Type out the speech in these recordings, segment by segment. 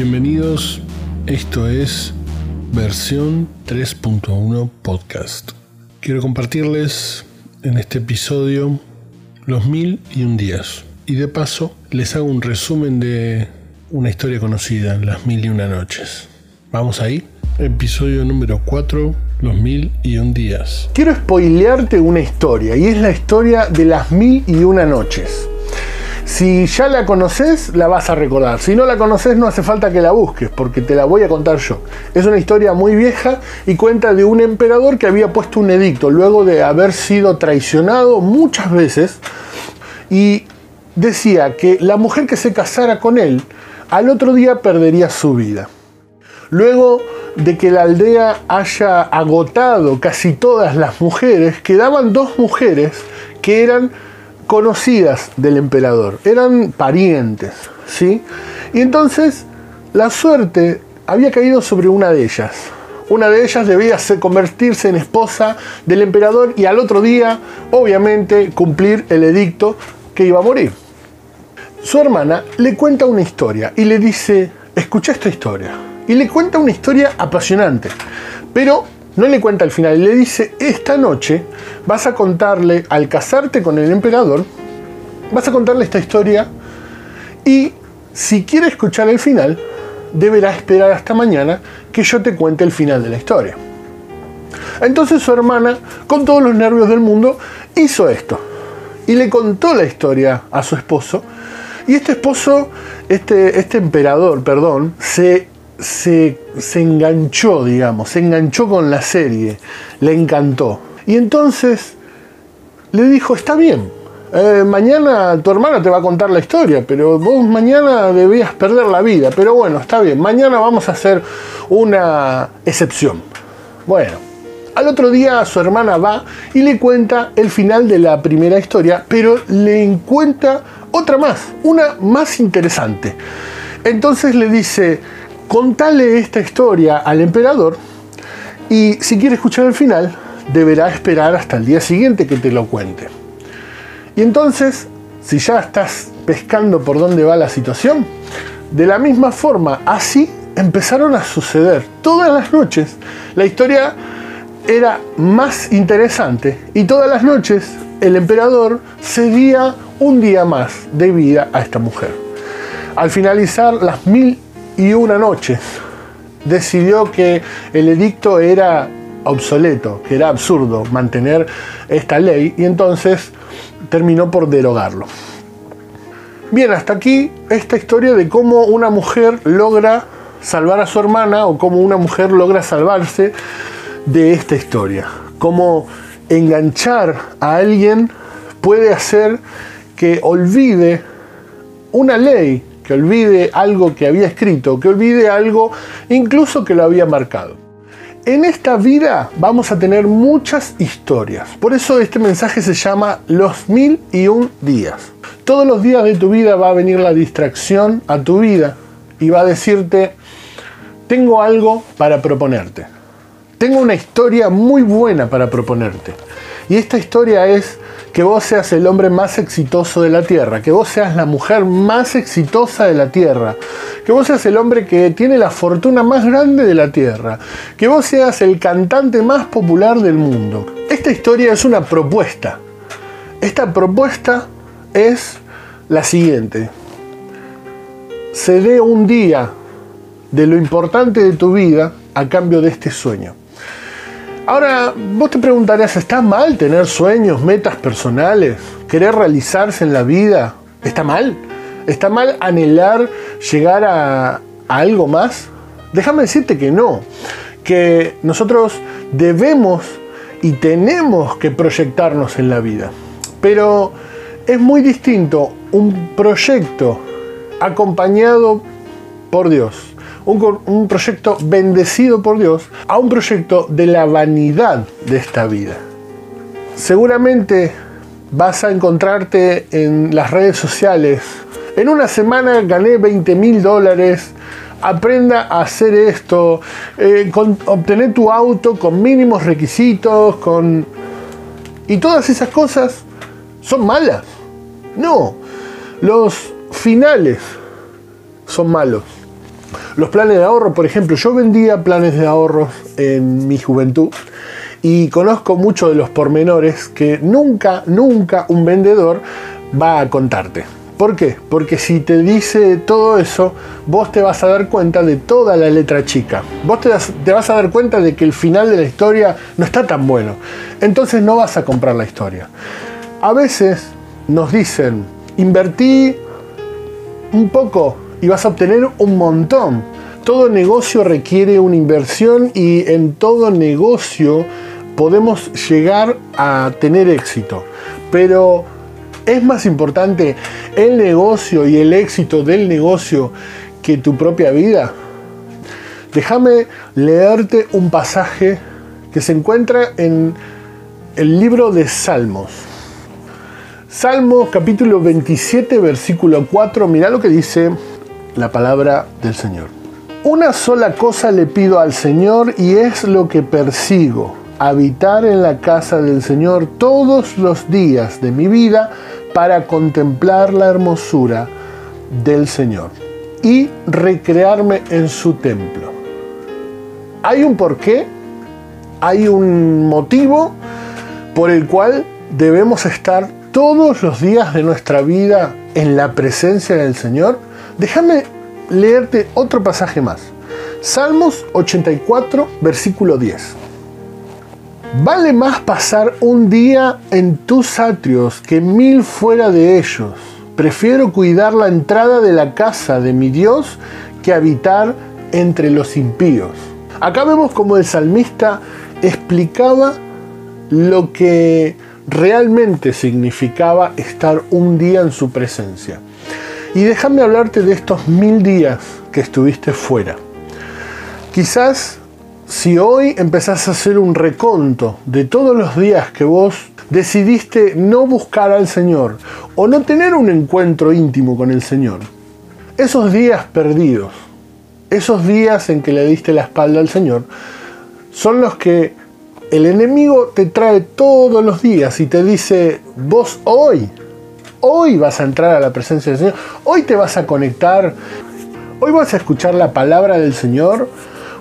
Bienvenidos, esto es versión 3.1 podcast. Quiero compartirles en este episodio los mil y un días. Y de paso les hago un resumen de una historia conocida, las mil y una noches. Vamos ahí, episodio número 4, los mil y un días. Quiero spoilearte una historia y es la historia de las mil y una noches. Si ya la conoces, la vas a recordar. Si no la conoces, no hace falta que la busques, porque te la voy a contar yo. Es una historia muy vieja y cuenta de un emperador que había puesto un edicto luego de haber sido traicionado muchas veces y decía que la mujer que se casara con él al otro día perdería su vida. Luego de que la aldea haya agotado casi todas las mujeres, quedaban dos mujeres que eran conocidas del emperador, eran parientes, ¿sí? Y entonces la suerte había caído sobre una de ellas. Una de ellas debía convertirse en esposa del emperador y al otro día, obviamente, cumplir el edicto que iba a morir. Su hermana le cuenta una historia y le dice, escucha esta historia. Y le cuenta una historia apasionante, pero no le cuenta el final, le dice, esta noche vas a contarle, al casarte con el emperador, vas a contarle esta historia y si quiere escuchar el final, deberá esperar hasta mañana que yo te cuente el final de la historia. Entonces su hermana, con todos los nervios del mundo, hizo esto y le contó la historia a su esposo. Y este esposo, este, este emperador, perdón, se se, enganchó, digamos, se enganchó con la serie, le encantó. Y entonces le dijo, está bien, eh, mañana tu hermana te va a contar la historia, pero vos mañana debías perder la vida. Pero bueno, está bien, mañana vamos a hacer una excepción. Bueno, al otro día su hermana va y le cuenta el final de la primera historia, pero le encuentra otra más, una más interesante. Entonces le dice, contale esta historia al emperador y si quiere escuchar el final, deberá esperar hasta el día siguiente que te lo cuente. Y entonces, si ya estás pescando por dónde va la situación, de la misma forma, así empezaron a suceder todas las noches. La historia era más interesante y todas las noches el emperador cedía un día más de vida a esta mujer. Al finalizar las mil y una noche decidió que el edicto era obsoleto, que era absurdo mantener esta ley y entonces terminó por derogarlo. Bien, hasta aquí esta historia de cómo una mujer logra salvar a su hermana o cómo una mujer logra salvarse de esta historia. Cómo enganchar a alguien puede hacer que olvide una ley que olvide algo que había escrito, que olvide algo incluso que lo había marcado. En esta vida vamos a tener muchas historias. Por eso este mensaje se llama Los mil y un días. Todos los días de tu vida va a venir la distracción a tu vida y va a decirte, tengo algo para proponerte. Tengo una historia muy buena para proponerte. Y esta historia es que vos seas el hombre más exitoso de la Tierra, que vos seas la mujer más exitosa de la Tierra, que vos seas el hombre que tiene la fortuna más grande de la Tierra, que vos seas el cantante más popular del mundo. Esta historia es una propuesta. Esta propuesta es la siguiente. Se dé un día de lo importante de tu vida a cambio de este sueño. Ahora, vos te preguntarías, ¿está mal tener sueños, metas personales, querer realizarse en la vida? ¿Está mal? ¿Está mal anhelar llegar a, algo más? Déjame decirte que no, que nosotros debemos y tenemos que proyectarnos en la vida. Pero es muy distinto un proyecto acompañado por Dios un, proyecto bendecido por Dios a un proyecto de la vanidad de esta vida. Seguramente vas a encontrarte en las redes sociales. En una semana gané 20 mil dólares. Aprenda a hacer esto. Eh, obtener tu auto con mínimos requisitos. Con... Y todas esas cosas son malas. No. Los finales son malos. Los planes de ahorro, por ejemplo, yo vendía planes de ahorros en mi juventud y conozco mucho de los pormenores que nunca, nunca un vendedor va a contarte. ¿Por qué? Porque si te dice todo eso, vos te vas a dar cuenta de toda la letra chica. Vos te, te, vas a dar cuenta de que el final de la historia no está tan bueno. Entonces no vas a comprar la historia. A veces nos dicen, invertí un poco y vas a obtener un montón. Todo negocio requiere una inversión y en todo negocio podemos llegar a tener éxito. Pero es más importante el negocio y el éxito del negocio que tu propia vida. Déjame leerte un pasaje que se encuentra en el libro de Salmos. Salmos capítulo 27 versículo 4, mira lo que dice la palabra del Señor. Una sola cosa le pido al Señor y es lo que persigo habitar en la casa del Señor todos los días de mi vida para contemplar la hermosura del Señor y recrearme en su templo. Hay un porqué, hay un motivo por el cual debemos estar todos los días de nuestra vida en la presencia del Señor. Déjame leerte otro pasaje más. Salmos 84, versículo 10. Vale más pasar un día en tus atrios que mil fuera de ellos. Prefiero cuidar la entrada de la casa de mi Dios que habitar entre los impíos. Acá vemos como el salmista explicaba lo que realmente significaba estar un día en su presencia. Y déjame hablarte de estos mil días que estuviste fuera. Quizás si hoy empezás a hacer un reconto de todos los días que vos decidiste no buscar al Señor o no tener un encuentro íntimo con el Señor, esos días perdidos, esos días en que le diste la espalda al Señor, son los que el enemigo te trae todos los días y te dice, vos hoy, hoy vas a entrar a la presencia del Señor, hoy te vas a conectar, hoy vas a escuchar la palabra del Señor.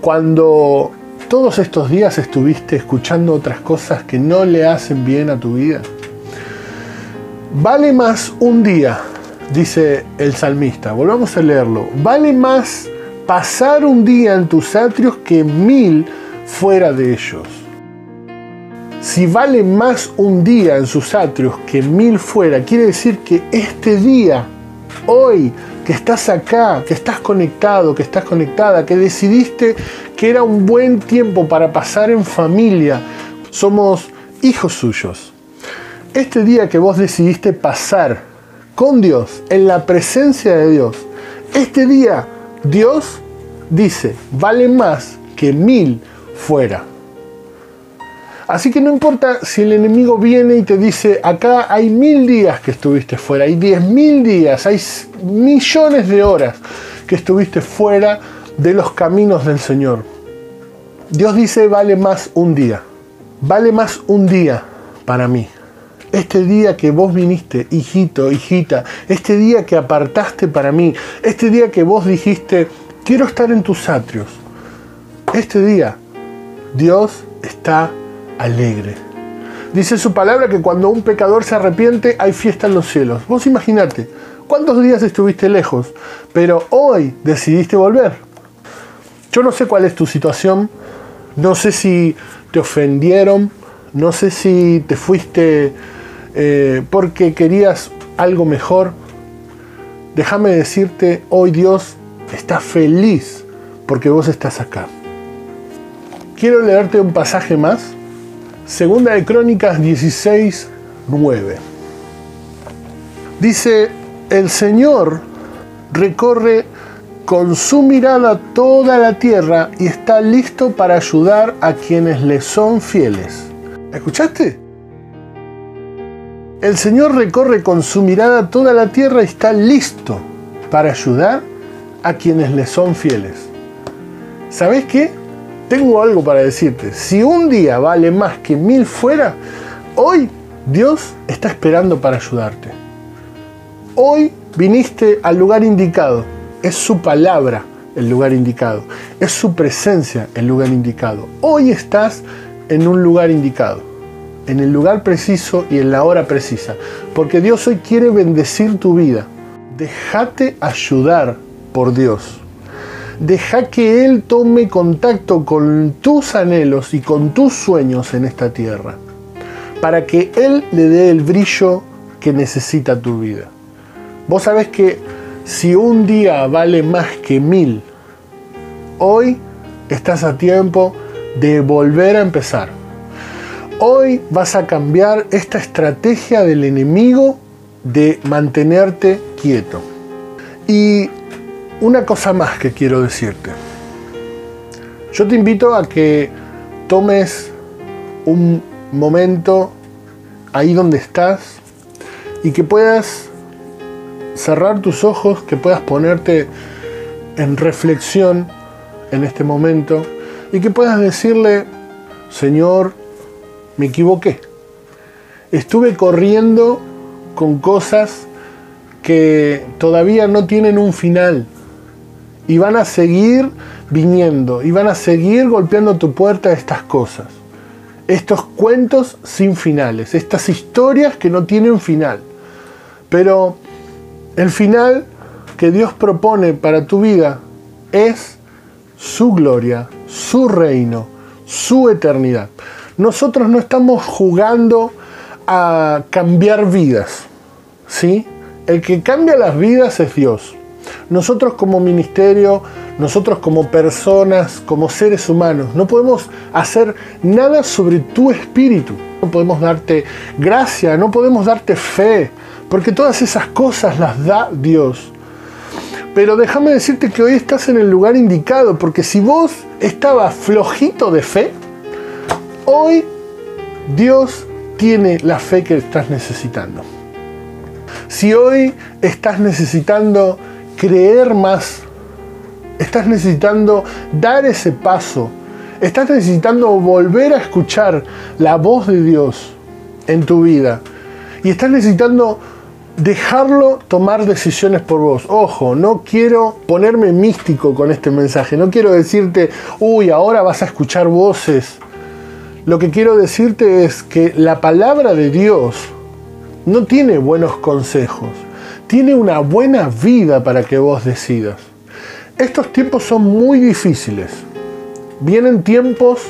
Cuando todos estos días estuviste escuchando otras cosas que no le hacen bien a tu vida. Vale más un día, dice el salmista, volvamos a leerlo, vale más pasar un día en tus atrios que mil fuera de ellos. Si vale más un día en sus atrios que mil fuera, quiere decir que este día, hoy, que estás acá, que estás conectado, que estás conectada, que decidiste que era un buen tiempo para pasar en familia. Somos hijos suyos. Este día que vos decidiste pasar con Dios, en la presencia de Dios, este día Dios dice, vale más que mil fuera. Así que no importa si el enemigo viene y te dice, acá hay mil días que estuviste fuera, hay diez mil días, hay millones de horas que estuviste fuera de los caminos del Señor. Dios dice, vale más un día, vale más un día para mí. Este día que vos viniste, hijito, hijita, este día que apartaste para mí, este día que vos dijiste, quiero estar en tus atrios, este día Dios está alegre. Dice su palabra que cuando un pecador se arrepiente hay fiesta en los cielos. Vos imaginate, ¿cuántos días estuviste lejos? Pero hoy decidiste volver. Yo no sé cuál es tu situación, no sé si te ofendieron, no sé si te fuiste eh, porque querías algo mejor. Déjame decirte, hoy Dios está feliz porque vos estás acá. Quiero leerte un pasaje más Segunda de Crónicas 16, 9. Dice, el Señor recorre con su mirada toda la tierra y está listo para ayudar a quienes le son fieles. ¿Escuchaste? El Señor recorre con su mirada toda la tierra y está listo para ayudar a quienes le son fieles. ¿Sabes qué? Tengo algo para decirte. Si un día vale más que mil fuera, hoy Dios está esperando para ayudarte. Hoy viniste al lugar indicado. Es su palabra el lugar indicado. Es su presencia el lugar indicado. Hoy estás en un lugar indicado, en el lugar preciso y en la hora precisa. Porque Dios hoy quiere bendecir tu vida. Déjate ayudar por Dios. Deja que Él tome contacto con tus anhelos y con tus sueños en esta tierra. Para que Él le dé el brillo que necesita tu vida. Vos sabés que si un día vale más que mil, hoy estás a tiempo de volver a empezar. Hoy vas a cambiar esta estrategia del enemigo de mantenerte quieto. Y una cosa más que quiero decirte. Yo te invito a que tomes un momento ahí donde estás y que puedas cerrar tus ojos, que puedas ponerte en reflexión en este momento y que puedas decirle, Señor, me equivoqué. Estuve corriendo con cosas que todavía no tienen un final y van a seguir viniendo y van a seguir golpeando tu puerta estas cosas. Estos cuentos sin finales, estas historias que no tienen final. Pero el final que Dios propone para tu vida es su gloria, su reino, su eternidad. Nosotros no estamos jugando a cambiar vidas, ¿sí? El que cambia las vidas es Dios. Nosotros como ministerio, nosotros como personas, como seres humanos, no podemos hacer nada sobre tu espíritu. No podemos darte gracia, no podemos darte fe, porque todas esas cosas las da Dios. Pero déjame decirte que hoy estás en el lugar indicado, porque si vos estabas flojito de fe, hoy Dios tiene la fe que estás necesitando. Si hoy estás necesitando creer más, estás necesitando dar ese paso, estás necesitando volver a escuchar la voz de Dios en tu vida. Y estás necesitando dejarlo tomar decisiones por vos. Ojo, no quiero ponerme místico con este mensaje, no quiero decirte, uy, ahora vas a escuchar voces. Lo que quiero decirte es que la palabra de Dios no tiene buenos consejos, tiene una buena vida para que vos decidas. Estos tiempos son muy difíciles. Vienen tiempos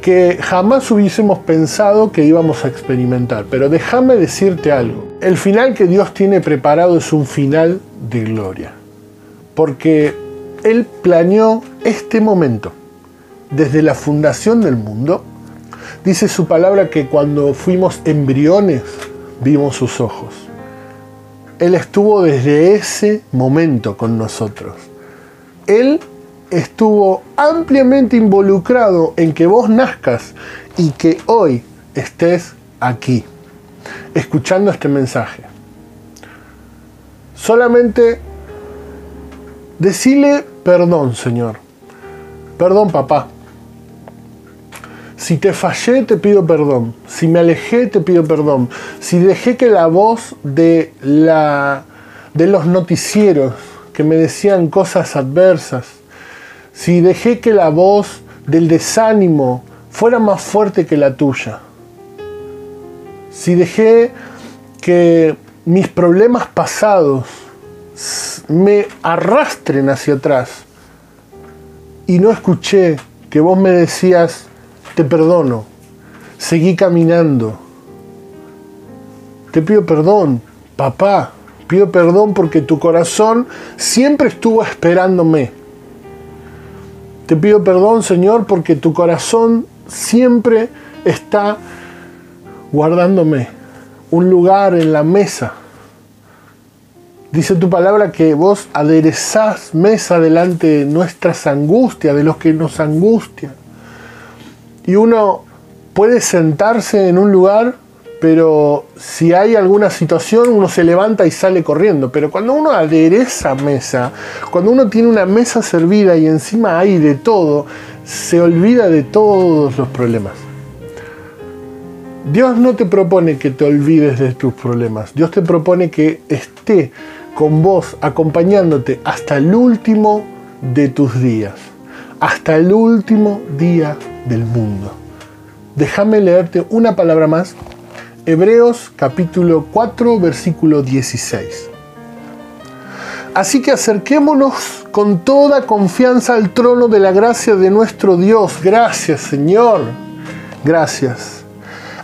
que jamás hubiésemos pensado que íbamos a experimentar. Pero déjame decirte algo. El final que Dios tiene preparado es un final de gloria. Porque Él planeó este momento desde la fundación del mundo. Dice su palabra que cuando fuimos embriones vimos sus ojos. Él estuvo desde ese momento con nosotros. Él estuvo ampliamente involucrado en que vos nazcas y que hoy estés aquí, escuchando este mensaje. Solamente decile perdón, Señor. Perdón, papá. Si te fallé, te pido perdón. Si me alejé, te pido perdón. Si dejé que la voz de, la, de los noticieros que me decían cosas adversas, si dejé que la voz del desánimo fuera más fuerte que la tuya, si dejé que mis problemas pasados me arrastren hacia atrás y no escuché que vos me decías, te perdono, seguí caminando, te pido perdón, papá, pido perdón porque tu corazón siempre estuvo esperándome te pido perdón, Señor, porque tu corazón siempre está guardándome un lugar en la mesa. Dice tu palabra que vos aderezás mesa delante de nuestras angustias, de los que nos angustian. Y uno puede sentarse en un lugar pero si hay alguna situación uno se levanta y sale corriendo. Pero cuando uno adereza mesa, cuando uno tiene una mesa servida y encima hay de todo, se olvida de todos los problemas. Dios no te propone que te olvides de tus problemas. Dios te propone que esté con vos, acompañándote hasta el último de tus días, hasta el último día del mundo. Déjame leerte una palabra más. Hebreos capítulo 4, versículo 16. Así que acerquémonos con toda confianza al trono de la gracia de nuestro Dios. Gracias Señor. Gracias.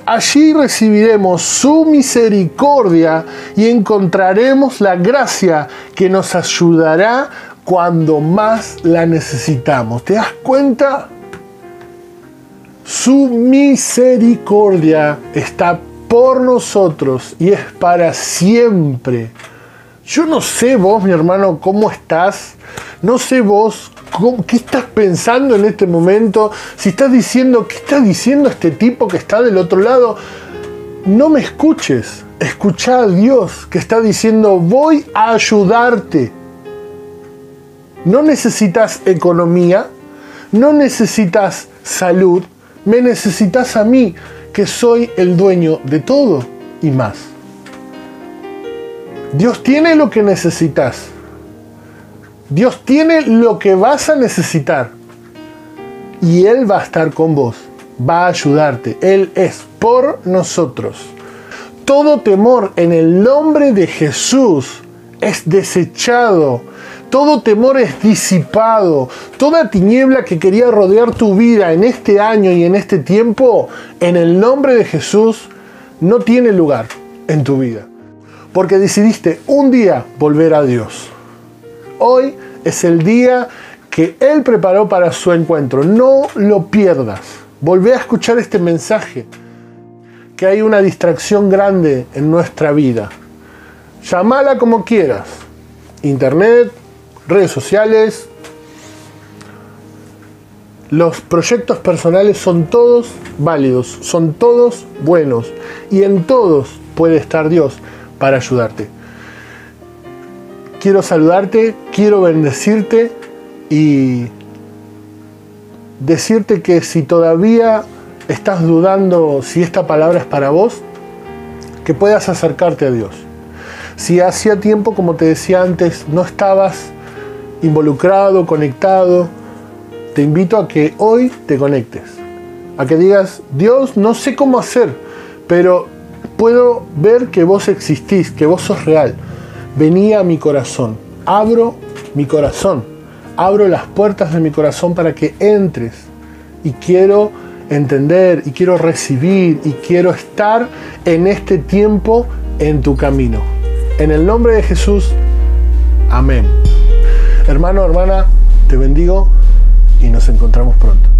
Allí recibiremos su misericordia y encontraremos la gracia que nos ayudará cuando más la necesitamos. ¿Te das cuenta? Su misericordia está por nosotros y es para siempre. Yo no sé vos, mi hermano, cómo estás. No sé vos qué estás pensando en este momento. Si estás diciendo, ¿qué está diciendo este tipo que está del otro lado? No me escuches. Escucha a Dios que está diciendo, voy a ayudarte. No necesitas economía, no necesitas salud, me necesitas a mí, que soy el dueño de todo y más. Dios tiene lo que necesitas. Dios tiene lo que vas a necesitar. Y Él va a estar con vos. Va a ayudarte. Él es por nosotros. Todo temor en el nombre de Jesús es desechado. Todo temor es disipado. Toda tiniebla que quería rodear tu vida en este año y en este tiempo, en el nombre de Jesús, no tiene lugar en tu vida porque decidiste un día volver a Dios. Hoy es el día que Él preparó para su encuentro. No lo pierdas. Volvé a escuchar este mensaje, que hay una distracción grande en nuestra vida. Llámala como quieras. Internet, redes sociales. Los proyectos personales son todos válidos, son todos buenos y en todos puede estar Dios para ayudarte. Quiero saludarte, quiero bendecirte y decirte que si todavía estás dudando si esta palabra es para vos, que puedas acercarte a Dios. Si hacía tiempo, como te decía antes, no estabas involucrado, conectado, te invito a que hoy te conectes. A que digas, Dios, no sé cómo hacer, pero puedo ver que vos existís, que vos sos real. Vení a mi corazón. Abro mi corazón. Abro las puertas de mi corazón para que entres. Y quiero entender y quiero recibir y quiero estar en este tiempo en tu camino. En el nombre de Jesús, amén. Hermano, hermana, te bendigo y nos encontramos pronto.